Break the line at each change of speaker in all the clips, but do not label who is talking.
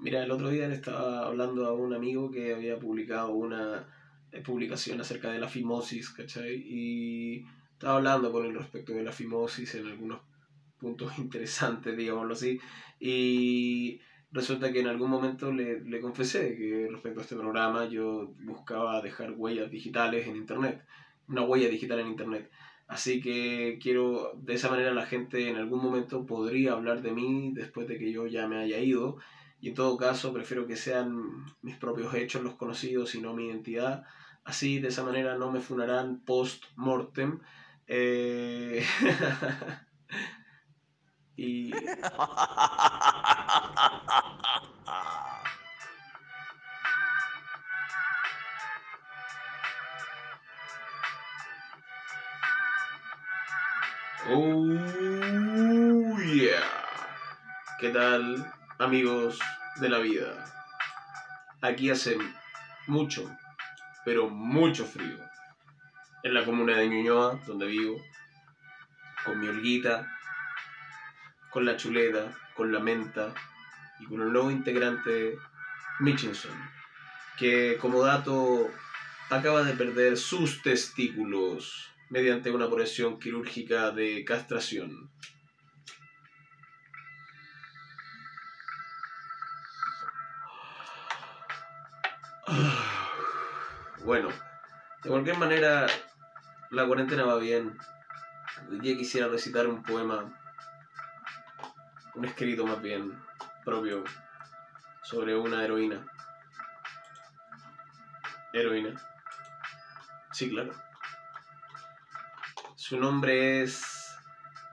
Mira, el otro día le estaba hablando a un amigo que había publicado una eh, publicación acerca de la fimosis, ¿cachai? Y estaba hablando con él respecto de la fimosis en algunos puntos interesantes, digámoslo así. Y resulta que en algún momento le, le confesé que respecto a este programa yo buscaba dejar huellas digitales en Internet, una huella digital en Internet. Así que quiero, de esa manera la gente en algún momento podría hablar de mí después de que yo ya me haya ido. Y en todo caso prefiero que sean mis propios hechos los conocidos y no mi identidad. Así, de esa manera no me funarán post-mortem. Eh... y... Oh, yeah. ¿Qué tal, amigos de la vida? Aquí hace mucho, pero mucho frío. En la comuna de Ñuñoa, donde vivo, con mi holguita, con la chuleta, con la menta y con el nuevo integrante Mitchinson, que como dato acaba de perder sus testículos mediante una operación quirúrgica de castración. Bueno, de cualquier manera, la cuarentena va bien. Hoy día quisiera recitar un poema, un escrito más bien, propio, sobre una heroína. Heroína. Sí, claro. Su nombre es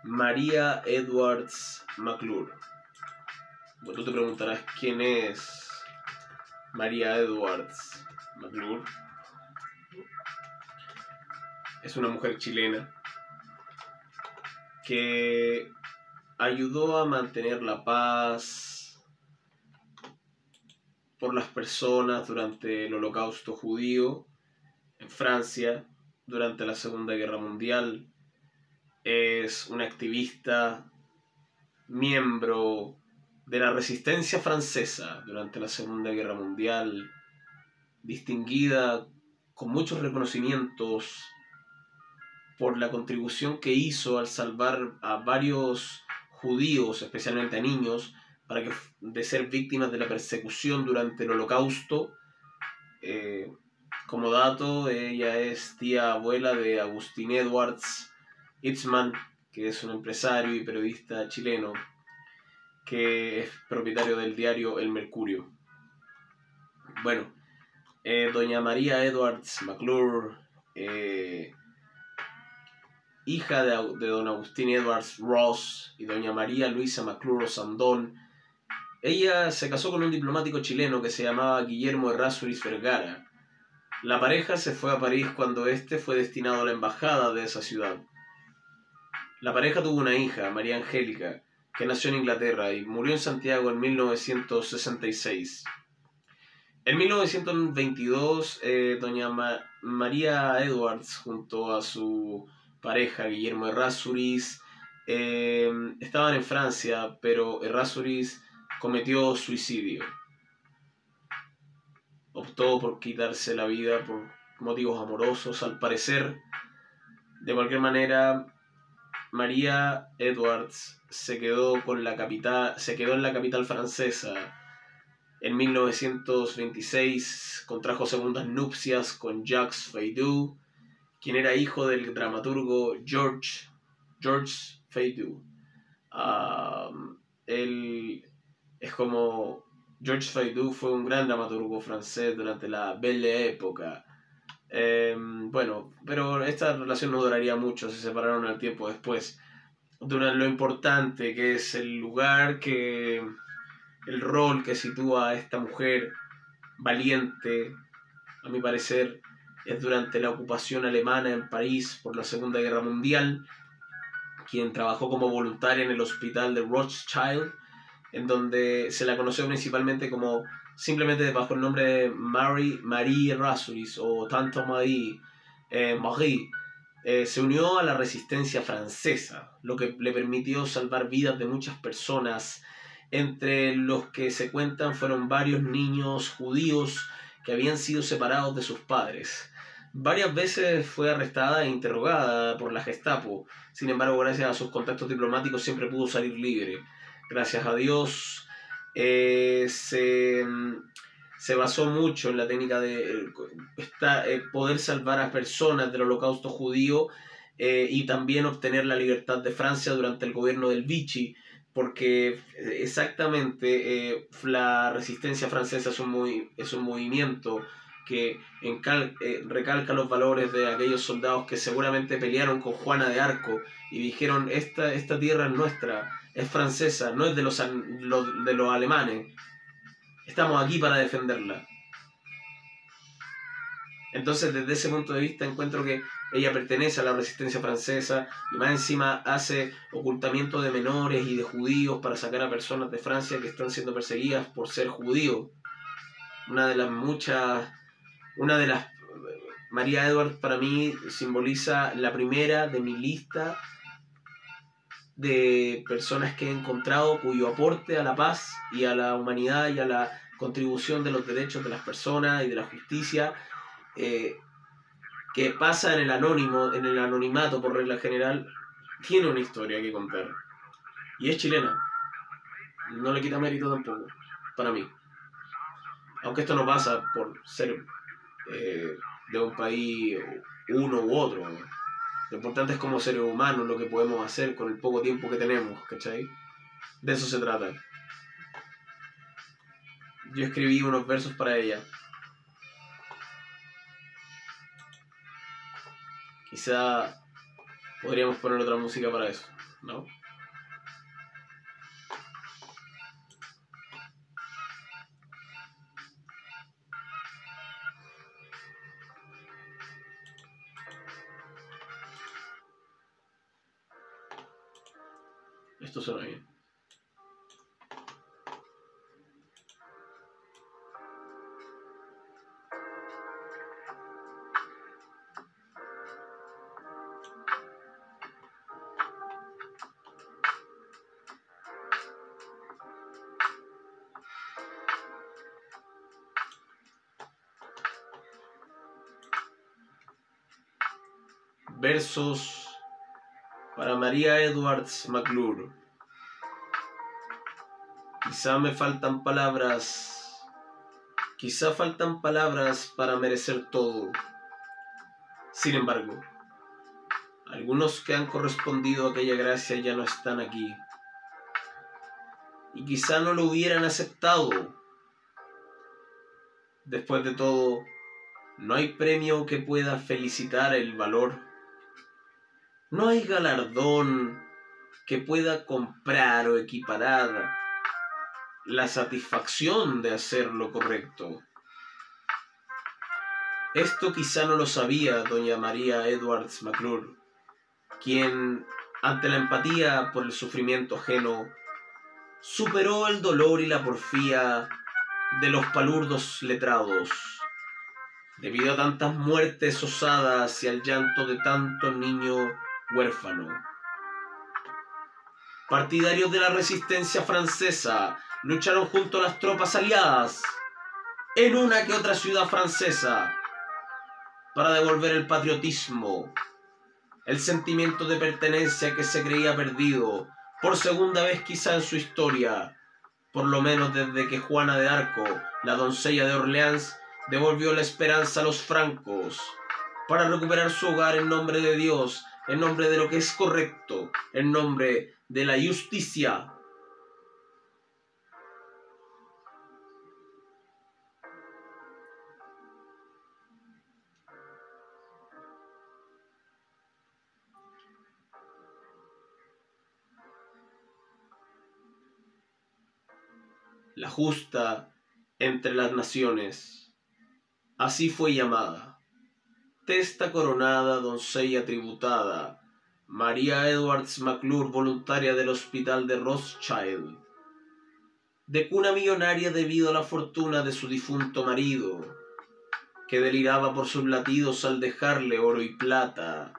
María Edwards McClure. Bueno, tú te preguntarás quién es María Edwards McClure. Una mujer chilena que ayudó a mantener la paz por las personas durante el holocausto judío en Francia durante la Segunda Guerra Mundial, es una activista, miembro de la resistencia francesa durante la Segunda Guerra Mundial, distinguida con muchos reconocimientos por la contribución que hizo al salvar a varios judíos, especialmente a niños, para que de ser víctimas de la persecución durante el holocausto. Eh, como dato, ella es tía abuela de Agustín Edwards Itzman, que es un empresario y periodista chileno, que es propietario del diario El Mercurio. Bueno, eh, doña María Edwards McClure, eh, hija de, de, don Agustín Edwards Ross y doña María Luisa McClure Sandón, ella se casó con un diplomático chileno que se llamaba Guillermo Errázuriz Vergara, la pareja se fue a París cuando éste fue destinado a la embajada de esa ciudad. La pareja tuvo una hija, María Angélica, que nació en Inglaterra y murió en Santiago en 1966. En 1922, eh, doña María Edwards, junto a su pareja Guillermo Errázuriz, eh, estaban en Francia, pero Errázuriz cometió suicidio optó por quitarse la vida por motivos amorosos, al parecer. De cualquier manera, María Edwards se quedó, con la capital, se quedó en la capital francesa. En 1926 contrajo segundas nupcias con Jacques Feydeau, quien era hijo del dramaturgo George, George Feydeau. Ah, él es como Georges Feydeau fue un gran dramaturgo francés durante la Belle Época. Em, bueno, pero esta relación no duraría mucho, se separaron al tiempo después. Durante lo importante que es el lugar que. el rol que sitúa a esta mujer valiente, a mi parecer, es durante la ocupación alemana en París por la Segunda Guerra Mundial, quien trabajó como voluntaria en el hospital de Rothschild en donde se la conoció principalmente como simplemente bajo el nombre de Marie, Marie Rasuris o Tanto Marie, eh, Marie eh, se unió a la resistencia francesa, lo que le permitió salvar vidas de muchas personas entre los que se cuentan fueron varios niños judíos que habían sido separados de sus padres. Varias veces fue arrestada e interrogada por la Gestapo, sin embargo gracias a sus contactos diplomáticos siempre pudo salir libre. Gracias a Dios eh, se, se, basó mucho en la técnica de eh, poder salvar a personas del holocausto judío eh, y también obtener la libertad de Francia durante el gobierno del Vichy, porque exactamente la resistencia francesa es un, muy, es un movimiento que eh, recalca los valores de aquellos soldados que seguramente pelearon con Juana de Arco y dijeron, esta, esta tierra es nuestra, es francesa, no es de los, de los alemanes, estamos aquí para defenderla. Entonces, desde ese punto de vista, encuentro que ella pertenece a la resistencia francesa y más encima hace ocultamiento de menores y de judíos para sacar a personas de Francia que están siendo perseguidas por ser judíos. Una de las muchas una de las... María Edwards para mí simboliza la primera de mi lista de personas que he encontrado cuyo aporte a la paz y a la humanidad y a la contribución de los derechos de las personas y de la justicia eh, que pasa en el anónimo, en el anonimato por regla general, tiene una historia que contar. Y es chilena. No le quita mérito tampoco, para mí. Aunque esto no pasa por ser eh, de un país uno u otro. Lo importante es como seres humanos lo que podemos hacer con el poco tiempo que tenemos, ¿cachai? De eso se trata. Yo escribí unos versos para ella. Quizá podríamos poner otra música para eso, ¿no? Versos para María Edwards McClure. Quizá me faltan palabras, quizá faltan palabras para merecer todo. Sin embargo, algunos que han correspondido a aquella gracia ya no están aquí. Y quizá no lo hubieran aceptado. Después de todo, no hay premio que pueda felicitar el valor no hay galardón que pueda comprar o equiparar la satisfacción de hacer lo correcto. Esto quizá no lo sabía doña María Edwards McClure, quien, ante la empatía por el sufrimiento ajeno, superó el dolor y la porfía de los palurdos letrados. Debido a tantas muertes osadas y al llanto de tanto niño huérfano. Partidarios de la resistencia francesa lucharon junto a las tropas aliadas en una que otra ciudad francesa para devolver el patriotismo, el sentimiento de pertenencia que se creía perdido por segunda vez quizá en su historia, por lo menos desde que Juana de Arco, la doncella de Orleans, devolvió la esperanza a los francos para recuperar su hogar en nombre de Dios en nombre de lo que es correcto, en nombre de la justicia. La justa entre las naciones, así fue llamada testa coronada, doncella tributada, María Edwards McClure, voluntaria del Hospital de Rothschild, de cuna millonaria debido a la fortuna de su difunto marido, que deliraba por sus latidos al dejarle oro y plata,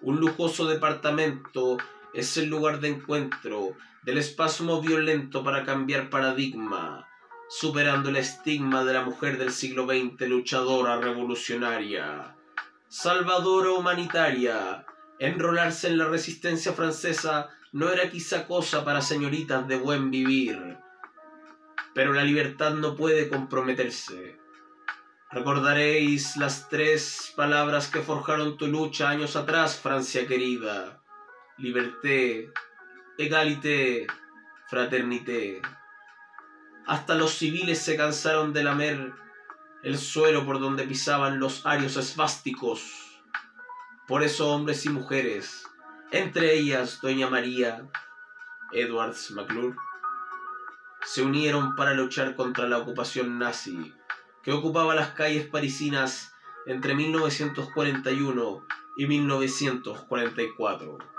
un lujoso departamento es el lugar de encuentro del espasmo violento para cambiar paradigma, superando el estigma de la mujer del siglo XX luchadora revolucionaria, salvadora humanitaria. Enrolarse en la resistencia francesa no era quizá cosa para señoritas de buen vivir, pero la libertad no puede comprometerse. Recordaréis las tres palabras que forjaron tu lucha años atrás, Francia querida. Liberté, égalité, fraternité. Hasta los civiles se cansaron de lamer el suelo por donde pisaban los arios esvásticos. Por eso hombres y mujeres, entre ellas Doña María Edwards McClure, se unieron para luchar contra la ocupación nazi que ocupaba las calles parisinas entre 1941 y 1944.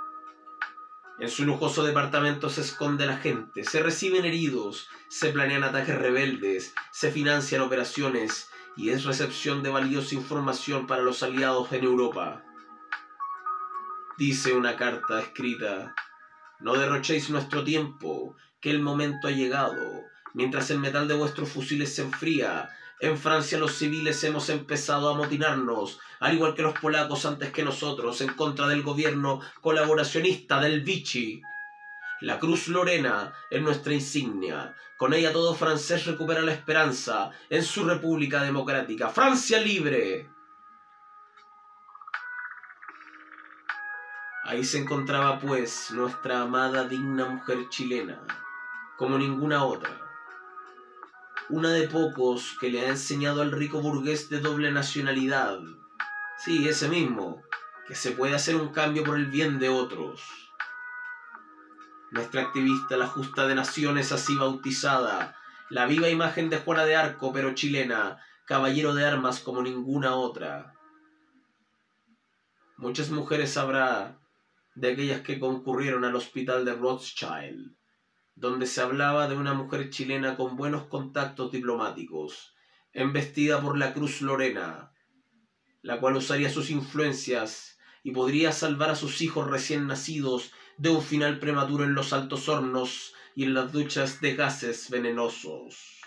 En su lujoso departamento se esconde la gente, se reciben heridos, se planean ataques rebeldes, se financian operaciones y es recepción de valiosa información para los aliados en Europa. Dice una carta escrita, no derrochéis nuestro tiempo, que el momento ha llegado, mientras el metal de vuestros fusiles se enfría, en Francia los civiles hemos empezado a amotinarnos, al igual que los polacos antes que nosotros, en contra del gobierno colaboracionista del Vichy. La Cruz Lorena es nuestra insignia. Con ella todo francés recupera la esperanza en su República Democrática. Francia libre. Ahí se encontraba pues nuestra amada digna mujer chilena, como ninguna otra una de pocos que le ha enseñado al rico burgués de doble nacionalidad. Sí, ese mismo, que se puede hacer un cambio por el bien de otros. Nuestra activista, la justa de naciones así bautizada, la viva imagen de Juana de Arco, pero chilena, caballero de armas como ninguna otra. Muchas mujeres habrá de aquellas que concurrieron al hospital de Rothschild, donde se hablaba de una mujer chilena con buenos contactos diplomáticos, embestida por la Cruz Lorena, la cual usaría sus influencias y podría salvar a sus hijos recién nacidos de un final prematuro en los altos hornos y en las duchas de gases venenosos.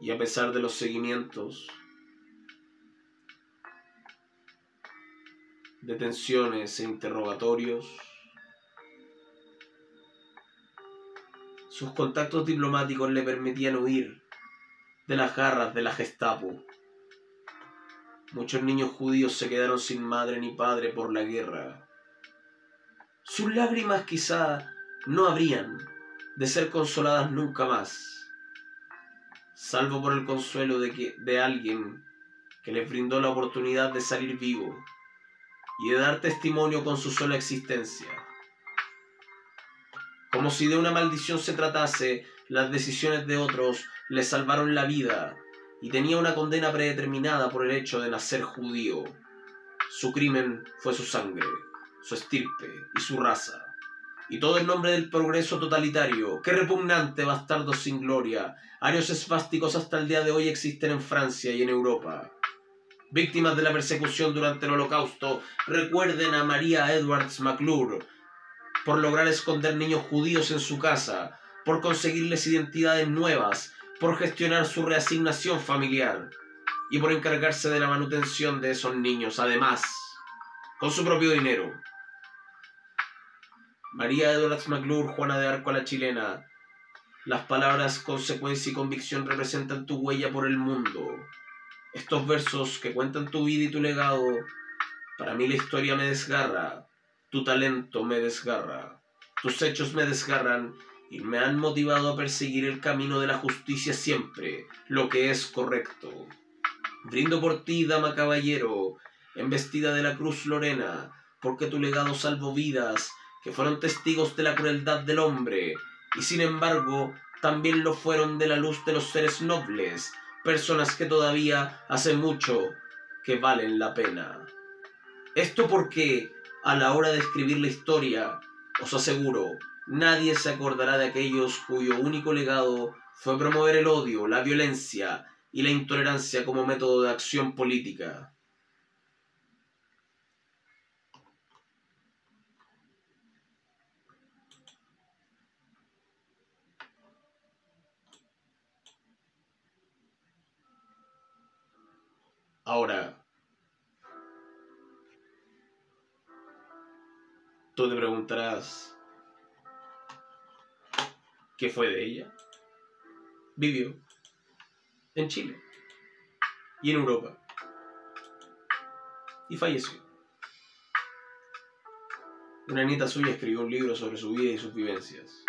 Y a pesar de los seguimientos, detenciones e interrogatorios. Sus contactos diplomáticos le permitían huir de las garras de la Gestapo. Muchos niños judíos se quedaron sin madre ni padre por la guerra. Sus lágrimas quizá no habrían de ser consoladas nunca más, salvo por el consuelo de, que, de alguien que les brindó la oportunidad de salir vivo y de dar testimonio con su sola existencia. Como si de una maldición se tratase, las decisiones de otros le salvaron la vida y tenía una condena predeterminada por el hecho de nacer judío. Su crimen fue su sangre, su estirpe y su raza. Y todo en nombre del progreso totalitario. Qué repugnante bastardos sin gloria. Arios esfásticos hasta el día de hoy existen en Francia y en Europa víctimas de la persecución durante el Holocausto, recuerden a María Edwards McClure por lograr esconder niños judíos en su casa, por conseguirles identidades nuevas, por gestionar su reasignación familiar y por encargarse de la manutención de esos niños, además, con su propio dinero. María Edwards McClure, Juana de Arco a la chilena, las palabras consecuencia y convicción representan tu huella por el mundo estos versos que cuentan tu vida y tu legado, para mí la historia me desgarra, tu talento me desgarra, tus hechos me desgarran y me han motivado a perseguir el camino de la justicia siempre, lo que es correcto. Brindo por ti, dama caballero, embestida de la cruz lorena, porque tu legado salvó vidas que fueron testigos de la crueldad del hombre, y sin embargo también lo fueron de la luz de los seres nobles, personas que todavía hace mucho que valen la pena. Esto porque a la hora de escribir la historia, os aseguro, nadie se acordará de aquellos cuyo único legado fue promover el odio, la violencia y la intolerancia como método de acción política. Ahora, tú te preguntarás, ¿qué fue de ella? Vivió en Chile y en Europa y falleció. Una nieta suya escribió un libro sobre su vida y sus vivencias.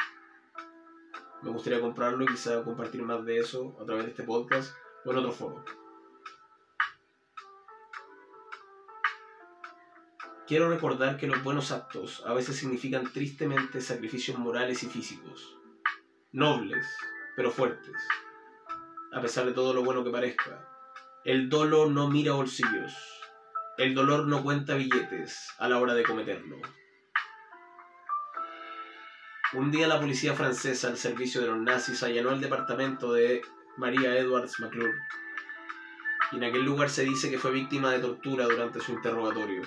Me gustaría comprarlo y quizá compartir más de eso a través de este podcast o en otro foro. Quiero recordar que los buenos actos a veces significan tristemente sacrificios morales y físicos, nobles, pero fuertes, a pesar de todo lo bueno que parezca. El dolo no mira bolsillos, el dolor no cuenta billetes a la hora de cometerlo. Un día la policía francesa al servicio de los nazis allanó el departamento de María Edwards McClure, y en aquel lugar se dice que fue víctima de tortura durante su interrogatorio.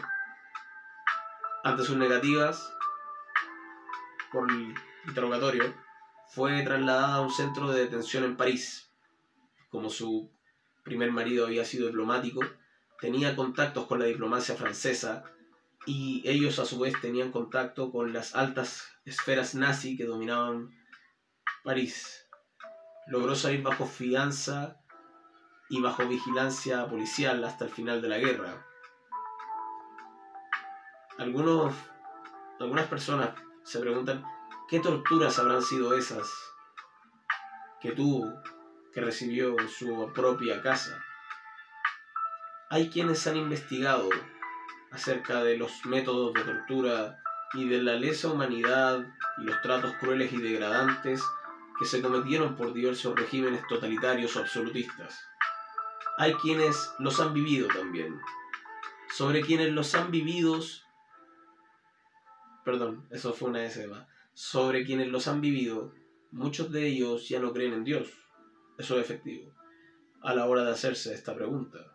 Ante sus negativas por el interrogatorio, fue trasladada a un centro de detención en París. Como su primer marido había sido diplomático, tenía contactos con la diplomacia francesa y ellos a su vez tenían contacto con las altas esferas nazi que dominaban París. Logró salir bajo fianza y bajo vigilancia policial hasta el final de la guerra algunos, algunas personas se preguntan qué torturas habrán sido esas que tuvo, que recibió en su propia casa. Hay quienes han investigado acerca de los métodos de tortura y de la lesa humanidad y los tratos crueles y degradantes que se cometieron por diversos regímenes totalitarios o absolutistas. Hay quienes los han vivido también. Sobre quienes los han vivido perdón, eso fue una S sobre quienes los han vivido, muchos de ellos ya no creen en Dios. Eso es efectivo. A la hora de hacerse esta pregunta.